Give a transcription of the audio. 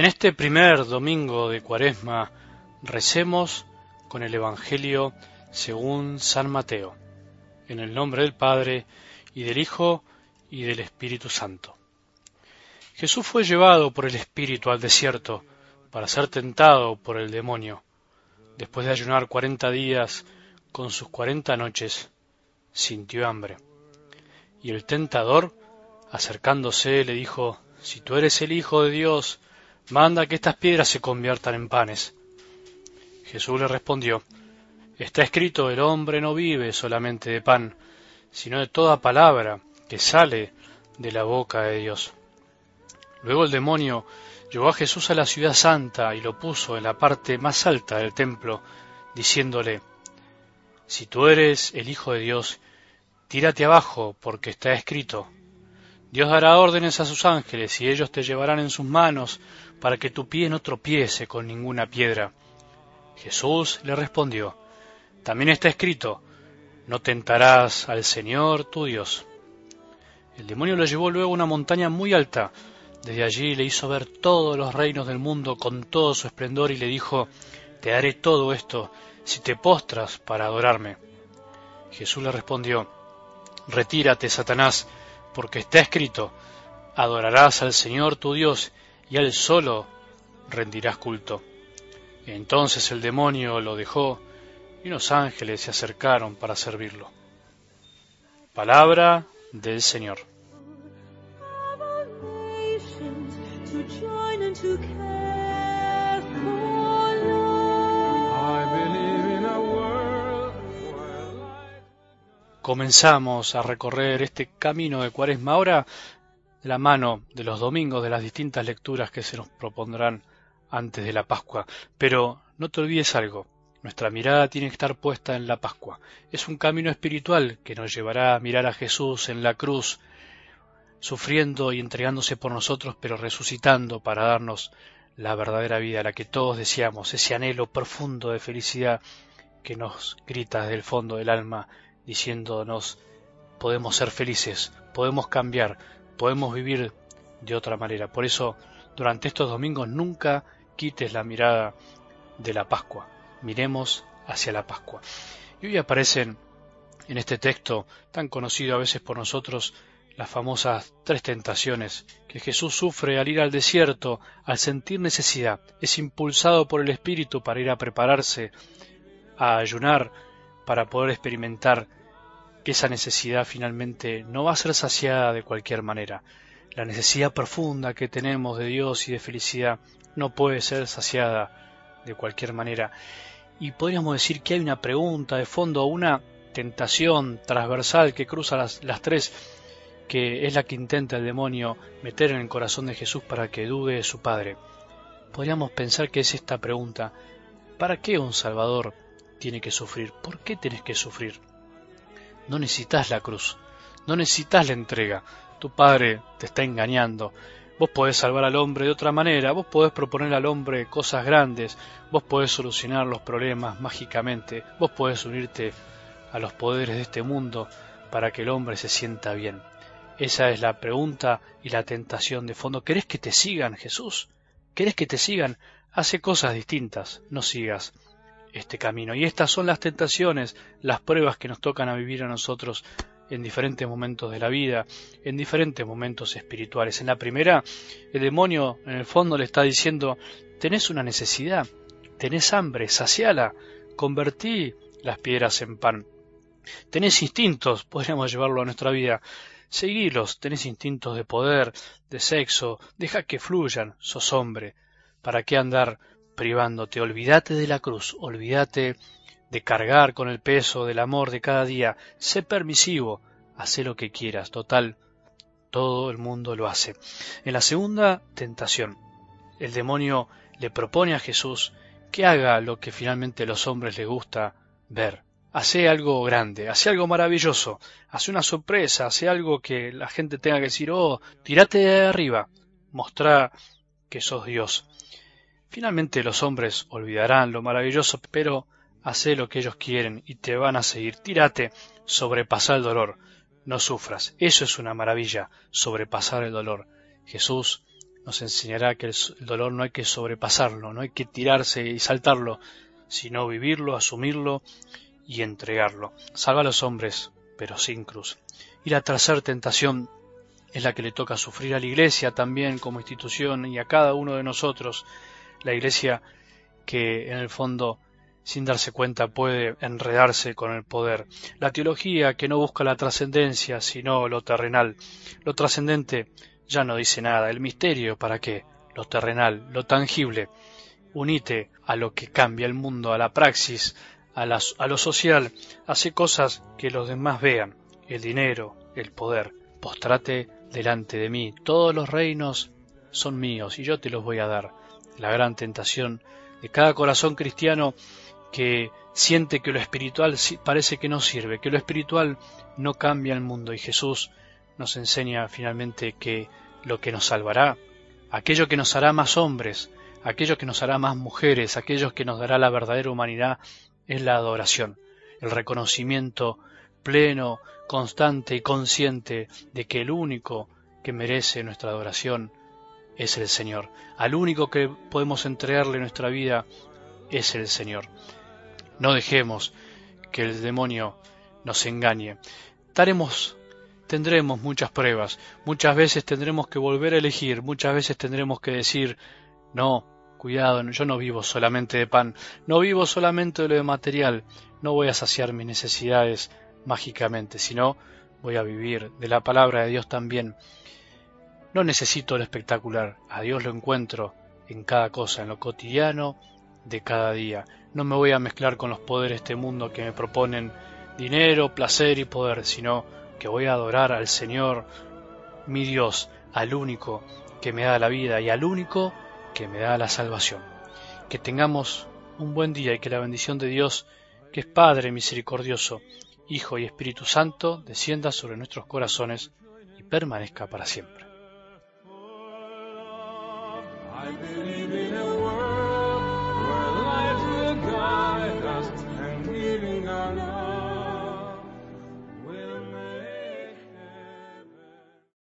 En este primer domingo de Cuaresma recemos con el Evangelio según San Mateo, en el nombre del Padre y del Hijo y del Espíritu Santo. Jesús fue llevado por el Espíritu al desierto para ser tentado por el demonio. Después de ayunar cuarenta días con sus cuarenta noches, sintió hambre. Y el tentador, acercándose, le dijo, Si tú eres el Hijo de Dios, manda que estas piedras se conviertan en panes. Jesús le respondió, Está escrito, el hombre no vive solamente de pan, sino de toda palabra que sale de la boca de Dios. Luego el demonio llevó a Jesús a la ciudad santa y lo puso en la parte más alta del templo, diciéndole, Si tú eres el Hijo de Dios, tírate abajo, porque está escrito, Dios dará órdenes a sus ángeles y ellos te llevarán en sus manos para que tu pie no tropiece con ninguna piedra. Jesús le respondió, También está escrito, no tentarás al Señor tu Dios. El demonio lo llevó luego a una montaña muy alta. Desde allí le hizo ver todos los reinos del mundo con todo su esplendor y le dijo, Te daré todo esto si te postras para adorarme. Jesús le respondió, Retírate, Satanás, porque está escrito, adorarás al Señor tu Dios y a Él solo rendirás culto. Entonces el demonio lo dejó y unos ángeles se acercaron para servirlo. Palabra del Señor. Comenzamos a recorrer este camino de cuaresma ahora de la mano de los domingos de las distintas lecturas que se nos propondrán antes de la Pascua. Pero no te olvides algo, nuestra mirada tiene que estar puesta en la Pascua. Es un camino espiritual que nos llevará a mirar a Jesús en la cruz, sufriendo y entregándose por nosotros, pero resucitando para darnos la verdadera vida, la que todos deseamos, ese anhelo profundo de felicidad que nos grita desde el fondo del alma, diciéndonos podemos ser felices, podemos cambiar, podemos vivir de otra manera. Por eso, durante estos domingos nunca quites la mirada de la Pascua. Miremos hacia la Pascua. Y hoy aparecen en este texto, tan conocido a veces por nosotros, las famosas tres tentaciones que Jesús sufre al ir al desierto, al sentir necesidad. Es impulsado por el Espíritu para ir a prepararse, a ayunar, para poder experimentar esa necesidad finalmente no va a ser saciada de cualquier manera. La necesidad profunda que tenemos de Dios y de felicidad no puede ser saciada de cualquier manera. Y podríamos decir que hay una pregunta de fondo, una tentación transversal que cruza las, las tres, que es la que intenta el demonio meter en el corazón de Jesús para que dude de su Padre. Podríamos pensar que es esta pregunta, ¿para qué un Salvador tiene que sufrir? ¿Por qué tienes que sufrir? No necesitas la cruz, no necesitas la entrega. Tu Padre te está engañando. Vos podés salvar al hombre de otra manera, vos podés proponer al hombre cosas grandes, vos podés solucionar los problemas mágicamente, vos podés unirte a los poderes de este mundo para que el hombre se sienta bien. Esa es la pregunta y la tentación de fondo. ¿Querés que te sigan, Jesús? ¿Querés que te sigan? Hace cosas distintas, no sigas este camino. Y estas son las tentaciones, las pruebas que nos tocan a vivir a nosotros en diferentes momentos de la vida, en diferentes momentos espirituales. En la primera, el demonio en el fondo le está diciendo, tenés una necesidad, tenés hambre, saciala, convertí las piedras en pan. Tenés instintos, podríamos llevarlo a nuestra vida, seguilos, tenés instintos de poder, de sexo, deja que fluyan, sos hombre. ¿Para qué andar privándote. Olvídate de la cruz, olvídate de cargar con el peso del amor de cada día. Sé permisivo, haz lo que quieras. Total, todo el mundo lo hace. En la segunda tentación, el demonio le propone a Jesús que haga lo que finalmente a los hombres les gusta ver. Hace algo grande, hace algo maravilloso, hace una sorpresa, hace algo que la gente tenga que decir, oh, tirate de arriba, mostrá que sos Dios. Finalmente los hombres olvidarán lo maravilloso, pero hace lo que ellos quieren y te van a seguir. Tírate, sobrepasa el dolor, no sufras. Eso es una maravilla, sobrepasar el dolor. Jesús nos enseñará que el, dolor no hay que sobrepasarlo, no hay que tirarse y saltarlo, sino vivirlo, asumirlo y entregarlo. Salva a los hombres, pero sin cruz. Y la tercera tentación es la que le toca sufrir a la Iglesia también como institución y a cada uno de nosotros. La Iglesia que en el fondo sin darse cuenta puede enredarse con el poder. La teología que no busca la trascendencia, sino lo terrenal. Lo trascendente ya no dice nada. El misterio, ¿para qué? Lo terrenal, lo tangible. Unite a lo que cambia el mundo, a la praxis, a, a lo social. Hace cosas que los demás vean. El dinero, el poder. Postrate delante de mí. Todos los reinos son míos y yo te los voy a dar. La gran tentación de cada corazón cristiano que siente que lo espiritual parece que no sirve, que lo espiritual no cambia el mundo. Y Jesús nos enseña finalmente que lo que nos salvará, aquello que nos hará más hombres, aquello que nos hará más mujeres, aquello que nos dará la verdadera humanidad, es la adoración, el reconocimiento pleno, constante y consciente de que el único que merece nuestra adoración es el Señor. Al único que podemos entregarle nuestra vida es el Señor. No dejemos que el demonio nos engañe. Daremos, tendremos muchas pruebas, muchas veces tendremos que volver a elegir, muchas veces tendremos que decir, no, cuidado, yo no vivo solamente de pan, no vivo solamente de lo material, no voy a saciar mis necesidades mágicamente, sino voy a vivir de la palabra de Dios también. No necesito lo espectacular, a Dios lo encuentro en cada cosa, en lo cotidiano de cada día. No me voy a mezclar con los poderes de este mundo que me proponen dinero, placer y poder, sino que voy a adorar al Señor, mi Dios, al único que me da la vida y al único que me da la salvación. Que tengamos un buen día y que la bendición de Dios, que es Padre misericordioso, Hijo y Espíritu Santo, descienda sobre nuestros corazones y permanezca para siempre. I believe in a world.